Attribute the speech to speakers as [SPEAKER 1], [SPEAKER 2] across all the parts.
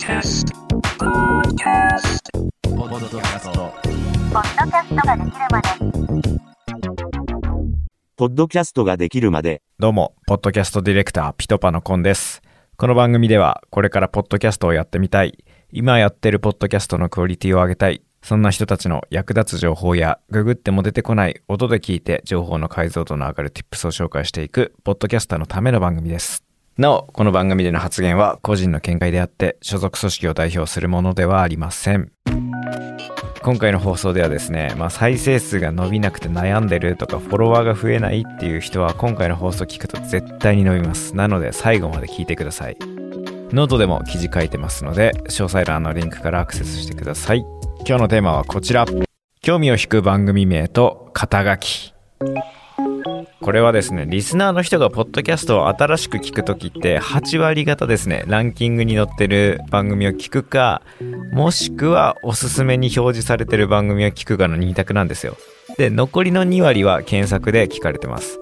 [SPEAKER 1] Podcast. Podcast. Podcast.
[SPEAKER 2] ポッドキャストができるまで。
[SPEAKER 3] どうも、ポッドキャストディレクター、ピトパのコンです。この番組では、これからポッドキャストをやってみたい、今やってるポッドキャストのクオリティを上げたい、そんな人たちの役立つ情報や、ググっても出てこない音で聞いて情報の解像度の上がる Tips を紹介していく、ポッドキャスターのための番組です。なお、この番組での発言は個人の見解であって、所属組織を代表するものではありません。今回の放送ではですね、まあ、再生数が伸びなくて悩んでるとかフォロワーが増えないっていう人は今回の放送聞くと絶対に伸びます。なので最後まで聞いてください。ノートでも記事書いてますので詳細欄のリンクからアクセスしてください。今日のテーマはこちら。興味を引く番組名と肩書き。これはですねリスナーの人がポッドキャストを新しく聞く時って8割方ですねランキングに載ってる番組を聞くかもしくはおすすめに表示されてる番組を聞くかの2択なんですよ。で残りの2割は検索で聞かれてます。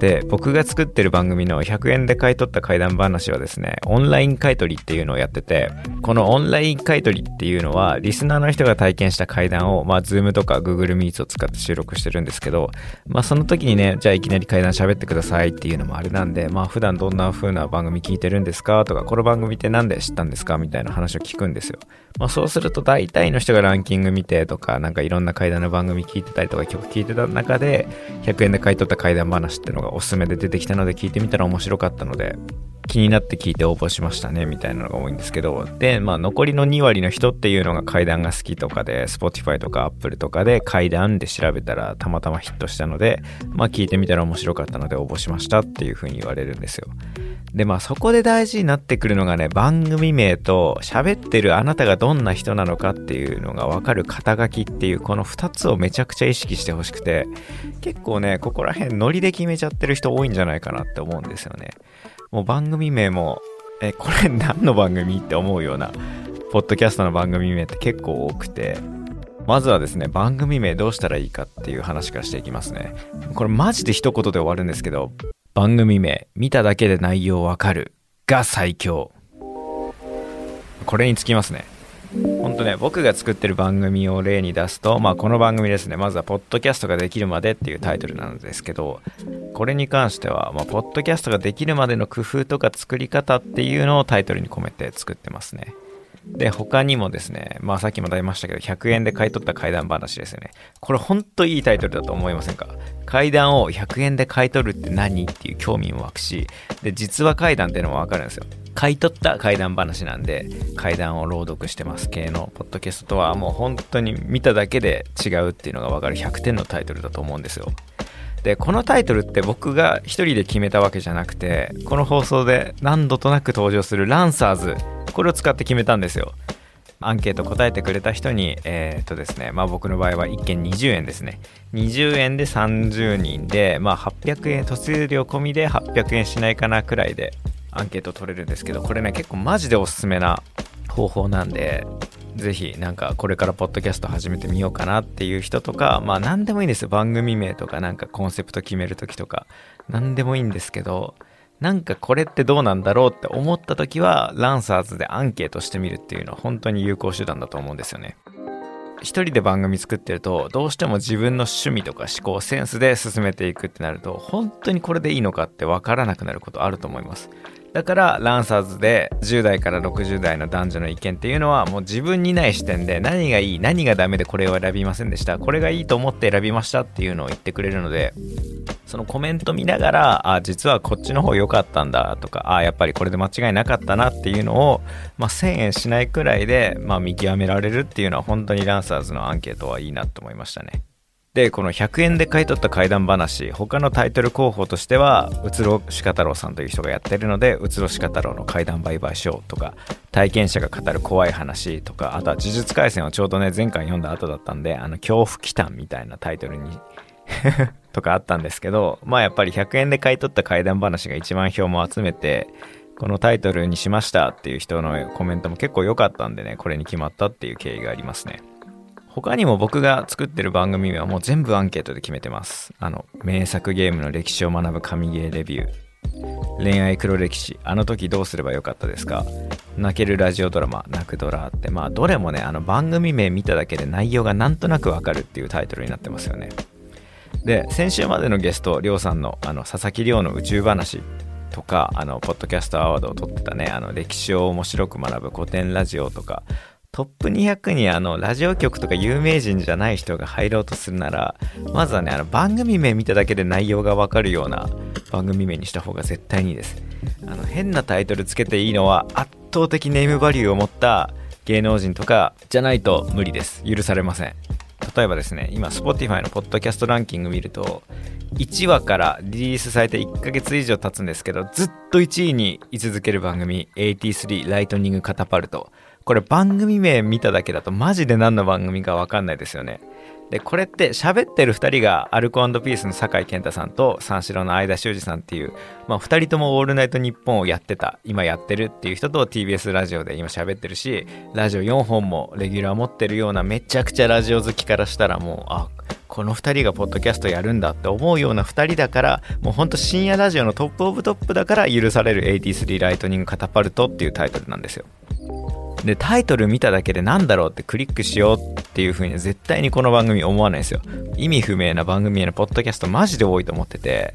[SPEAKER 3] で僕が作ってる番組の100円で買い取った怪談話はですねオンライン買い取りっていうのをやっててこのオンライン買い取りっていうのはリスナーの人が体験した怪談をまあ Zoom とか Google Meets を使って収録してるんですけどまあその時にねじゃあいきなり怪談喋ってくださいっていうのもあれなんでまあ普段どんな風な番組聞いてるんですか？とかこの番組って何で知ったんですか？みたいな話を聞くんですよ。まあそうすると大体の人がランキング見てとかなんかいろんな怪談の番組聞いてたりとか曲聞いてた中で100円で買い取った怪談話ってのがおすすめで出てきたので聞いてみたら面白かったので気になって聞いて応募しましたねみたいなのが多いんですけどでまあ残りの2割の人っていうのが怪談が好きとかで Spotify とか Apple とかで怪談で調べたらたまたまヒットしたのでまあ聞いてみたら面白かったので応募しましたっていう風に言われるんですよ。でまあそこで大事になってくるのがね番組名と喋ってるあなたがどんな人なのかっていうのが分かる肩書きっていうこの2つをめちゃくちゃ意識してほしくて結構ねここら辺ノリで決めちゃってる人多いんじゃないかなって思うんですよね。もう番組名もえこれ何の番組って思うようなポッドキャストの番組名って結構多くてまずはですね番組名どうしたらいいかっていう話からしていきますね。これマジで一言で終わるんですけど番組名見ただけで内容わかるが最強。これにつきますね。ほんとね僕が作ってる番組を例に出すとまあこの番組ですねまずは「ポッドキャストができるまで」っていうタイトルなんですけどこれに関しては、まあ、ポッドキャストができるまでの工夫とか作り方っていうのをタイトルに込めて作ってますね。で他にもですねまあさっきも出ましたけど100円で買い取った怪談話ですよね。これほんといいタイトルだと思いませんか？怪談を100円で買い取るって何？っていう興味も湧くしで実話怪談っていうのもわかるんですよ。買い取った怪談話なんで怪談を朗読してます系のポッドキャストとはもう本当に見ただけで違うっていうのがわかる100点のタイトルだと思うんですよ。でこのタイトルって僕が一人で決めたわけじゃなくてこの放送で何度となく登場するランサーズこれを使って決めたんですよ。アンケート答えてくれた人にえーっとですねまあ僕の場合は1件20円ですね。20円で30人でまあ800円突入料込みで800円しないかなくらいでアンケート取れるんですけどこれね結構マジでおすすめな方法なんでぜひなんかこれからポッドキャスト始めてみようかなっていう人とかまあ何でもいいんですよ。番組名とかなんかコンセプト決める時とか。何でもいいんですけどなんかこれってどうなんだろうって思った時はランサーズでアンケートしてみるっていうのは本当に有効手段だと思うんですよね。一人で番組作ってるとどうしても自分の趣味とか思考センスで進めていくってなると本当にこれでいいのかって分からなくなることあると思います。だからランサーズで10代から60代の男女の意見っていうのはもう自分にない視点で何がいい何がダメでこれを選びませんでした。これがいいと思って選びましたっていうのを言ってくれるのでそのコメント見ながらあ実はこっちの方良かったんだとかあやっぱりこれで間違いなかったなっていうのを、まあ、1000円しないくらいで、まあ、見極められるっていうのは本当にランサーズのアンケートはいいなと思いましたね。でこの100円で買い取った怪談話他のタイトル候補としてはうつろ鹿太郎さんという人がやってるのでうつろ鹿太郎の怪談売買ショーとか体験者が語る怖い話とかあとは呪術廻戦をちょうどね前回読んだ後だったんであの恐怖祈祷みたいなタイトルに とかあったんですけどまあやっぱり100円で買い取った怪談話が1万票も集めてこのタイトルにしましたっていう人のコメントも結構良かったんでねこれに決まったっていう経緯がありますね。他にも僕が作ってる番組はもう全部アンケートで決めてます。あの名作ゲームの歴史を学ぶ神ゲーレビュー。恋愛黒歴史。あの時どうすればよかったですか？泣けるラジオドラマ泣くドラって。まあどれもねあの番組名見ただけで内容がなんとなくわかるっていうタイトルになってますよね。で先週までのゲストりょうさんのあの佐々木亮の宇宙話とかあのポッドキャストアワードを取ってたねあの歴史を面白く学ぶ古典ラジオとかトップ200にあのラジオ局とか有名人じゃない人が入ろうとするならまずはねあの番組名見ただけで内容がわかるような番組名にした方が絶対にいいです。あの変なタイトルつけていいのは圧倒的ネームバリューを持った芸能人とかじゃないと無理です。許されません。例えばですね今 Spotify のポッドキャストランキング見ると1話からリリースされて1ヶ月以上経つんですけどずっと1位に居続ける番組83ライトニングカタパルト。これ番組名見ただけだとマジで何の番組かわかんないですよね。でこれって喋ってる2人がアルコピースの酒井健太さんと三四郎の相田修二さんっていう、まあ、2人とも「オールナイトニッポン」をやってた今やってるっていう人と TBS ラジオで今喋ってるしラジオ4本もレギュラー持ってるようなめちゃくちゃラジオ好きからしたらもうあこの2人がポッドキャストやるんだって思うような2人だからもうほんと深夜ラジオのトップオブトップだから許される83ライトニングカタパルトっていうタイトルなんですよ。でタイトル見ただけで何だろうってクリックしようっていう風に絶対にこの番組思わないですよ。意味不明な番組へのポッドキャストマジで多いと思ってて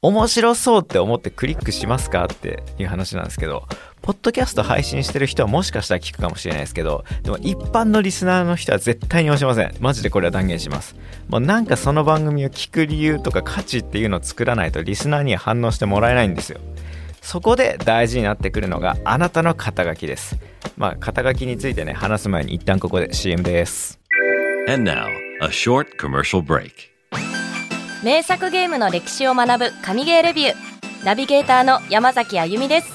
[SPEAKER 3] 面白そうって思ってクリックしますかっていう話なんですけどポッドキャスト配信してる人はもしかしたら聞くかもしれないですけどでも一般のリスナーの人は絶対に押しません。マジでこれは断言します。もうなんかその番組を聞く理由とか価値っていうのを作らないとリスナーには反応してもらえないんですよ。そこで大事になってくるのがあなたの肩書きです。まあ肩書きについてね話す前に一旦ここで CM です。
[SPEAKER 1] And now, a short commercial break.
[SPEAKER 4] 名作ゲームの歴史を学ぶ神ゲーレビュー。ナビゲーターの山崎あゆみです。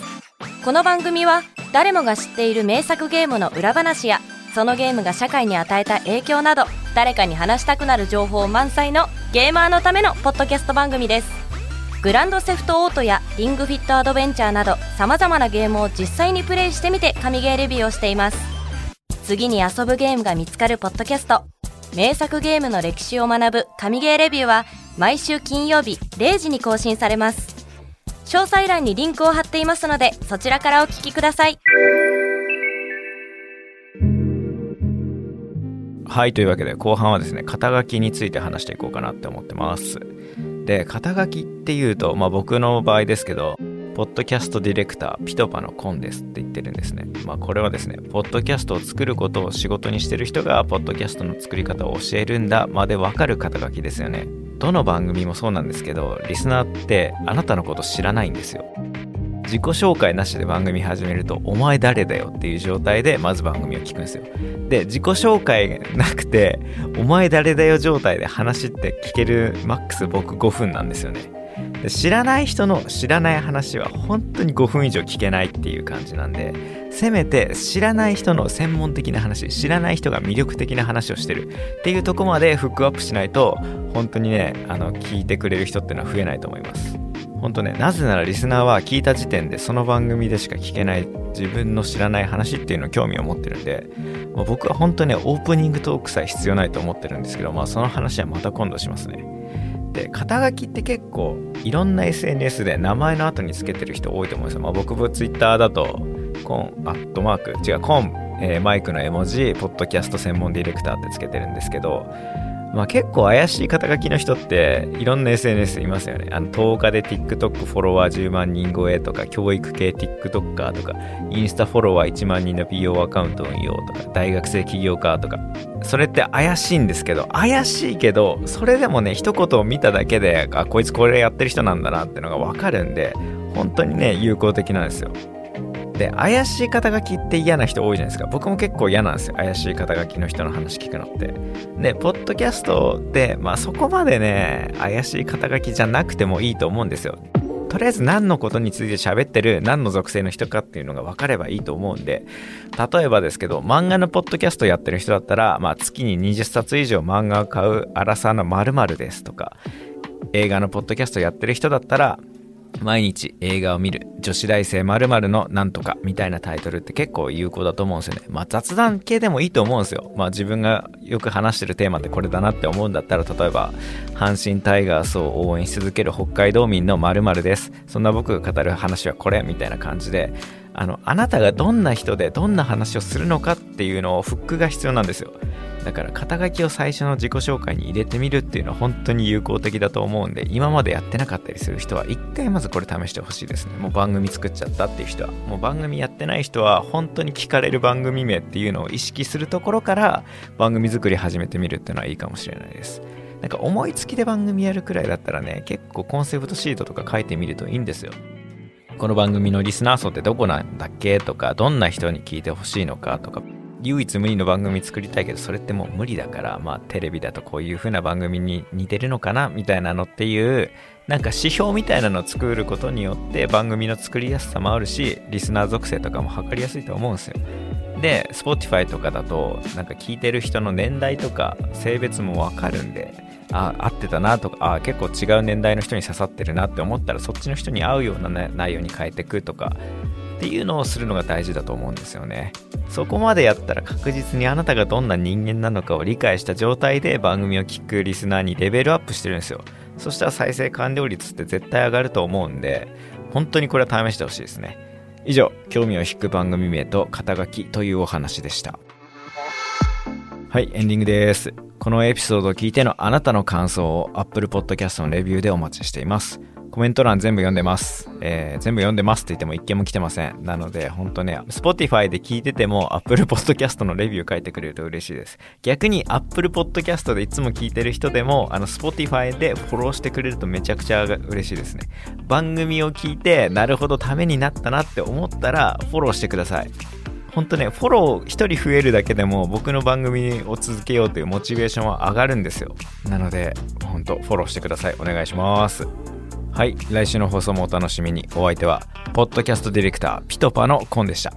[SPEAKER 4] この番組は誰もが知っている名作ゲームの裏話やそのゲームが社会に与えた影響など誰かに話したくなる情報満載のゲーマーのためのポッドキャスト番組ですグランドセフトオートやリングフィットアドベンチャーなど様々なゲームを実際にプレイしてみて神ゲーレビューをしています。次に遊ぶゲームが見つかるポッドキャスト。名作ゲームの歴史を学ぶ神ゲーレビューは毎週金曜日0時に更新されます。詳細欄にリンクを貼っていますのでそちらからお聞きください。
[SPEAKER 3] はいというわけで後半はですね肩書きについて話していこうかなって思ってます。で肩書きっていうと、まあ、僕の場合ですけどポッドキャストディレクターピトパのコンですって言ってるんですね。まあこれはですね、ポッドキャストを作ることを仕事にしてる人がポッドキャストの作り方を教えるんだまでわかる肩書きですよね。どの番組もそうなんですけど、リスナーってあなたのこと知らないんですよ。自己紹介なしで番組始めると、お前誰だよっていう状態でまず番組を聞くんですよ。で、自己紹介なくて、お前誰だよ状態で話って聞けるマックス僕5分なんですよね。で知らない人の知らない話は本当に5分以上聞けないっていう感じなんでせめて知らない人の専門的な話知らない人が魅力的な話をしてるっていうとこまでフックアップしないと本当にねあの聞いてくれる人っていうのは増えないと思います本当ねなぜならリスナーは聞いた時点でその番組でしか聞けない自分の知らない話っていうのを興味を持ってるんで、まあ、僕は本当ねオープニングトークさえ必要ないと思ってるんですけどまあその話はまた今度しますねで肩書きって結構いろんな SNS で名前の後につけてる人多いと思うんですよ。まあ、僕も Twitter だとコンアットマーク違うコン、えー、マイクの絵文字ポッドキャスト専門ディレクターってつけてるんですけどまあ、結構怪しい肩書きの人っていろんな SNS いますよね。あの10日で TikTok フォロワー10万人超えとか、教育系 TikToker とか、インスタフォロワー1万人の PO アカウント運用とか、大学生起業家とか、それって怪しいんですけど、怪しいけど、それでもね、一言を見ただけで、あ、こいつこれやってる人なんだなってのがわかるんで、本当にね、有効的なんですよ。で怪しい肩書きって嫌な人多いじゃないですか。僕も結構嫌なんですよ。怪しい肩書きの人の話聞くのって。でポッドキャストってまあそこまでね怪しい肩書きじゃなくてもいいと思うんですよ。とりあえず何のことについて喋ってる何の属性の人かっていうのが分かればいいと思うんで。例えばですけど漫画のポッドキャストやってる人だったら、まあ、月に20冊以上漫画を買う荒さの〇〇ですとか映画のポッドキャストやってる人だったら毎日映画を見る女子大生〇〇のなんとかみたいなタイトルって結構有効だと思うんですよね。まあ雑談系でもいいと思うんですよ。まあ自分がよく話してるテーマってこれだなって思うんだったら例えば阪神タイガースを応援し続ける北海道民の〇〇です。そんな僕が語る話はこれみたいな感じであのあなたがどんな人でどんな話をするのかっていうのをフックが必要なんですよ。だから肩書きを最初の自己紹介に入れてみるっていうのは本当に有効的だと思うんで今までやってなかったりする人は一回まずこれ試してほしいですね。もう番組作っちゃったっていう人は。もう番組やってない人は本当に聞かれる番組名っていうのを意識するところから番組作り始めてみるっていうのはいいかもしれないです。なんか思いつきで番組やるくらいだったらね結構コンセプトシートとか書いてみるといいんですよ。この番組のリスナー層ってどこなんだっけ？とかどんな人に聞いてほしいのかとか。唯一無二の番組作りたいけどそれってもう無理だからまあテレビだとこういう風な番組に似てるのかな？みたいなのっていうなんか指標みたいなのを作ることによって番組の作りやすさもあるしリスナー属性とかも測りやすいと思うんですよ。で Spotify とかだとなんか聞いてる人の年代とか性別もわかるんであ合ってたなとかあ結構違う年代の人に刺さってるなって思ったらそっちの人に合うような、ね、内容に変えてくとかっていうのをするのが大事だと思うんですよね。そこまでやったら確実にあなたがどんな人間なのかを理解した状態で番組を聞くリスナーにレベルアップしてるんですよ。そしたら再生完了率って絶対上がると思うんで本当にこれは試してほしいですね。以上興味を引く番組名と肩書きというお話でした。はいエンディングです。このエピソードを聞いてのあなたの感想を Apple Podcast のレビューでお待ちしていますコメント欄全部読んでます。えー、全部読んでますって言っても一件も来てません。なので、本当ね、Spotify で聞いてても Apple Podcast のレビュー書いてくれると嬉しいです。逆に Apple Podcast でいつも聞いてる人でも、あの Spotify でフォローしてくれるとめちゃくちゃ嬉しいですね。番組を聞いて、なるほどためになったなって思ったら、フォローしてください。本当ね、フォロー1人増えるだけでも僕の番組を続けようというモチベーションは上がるんですよ。なので、本当フォローしてください。お願いします。はい来週の放送もお楽しみにお相手はポッドキャストディレクターピトパのコンでした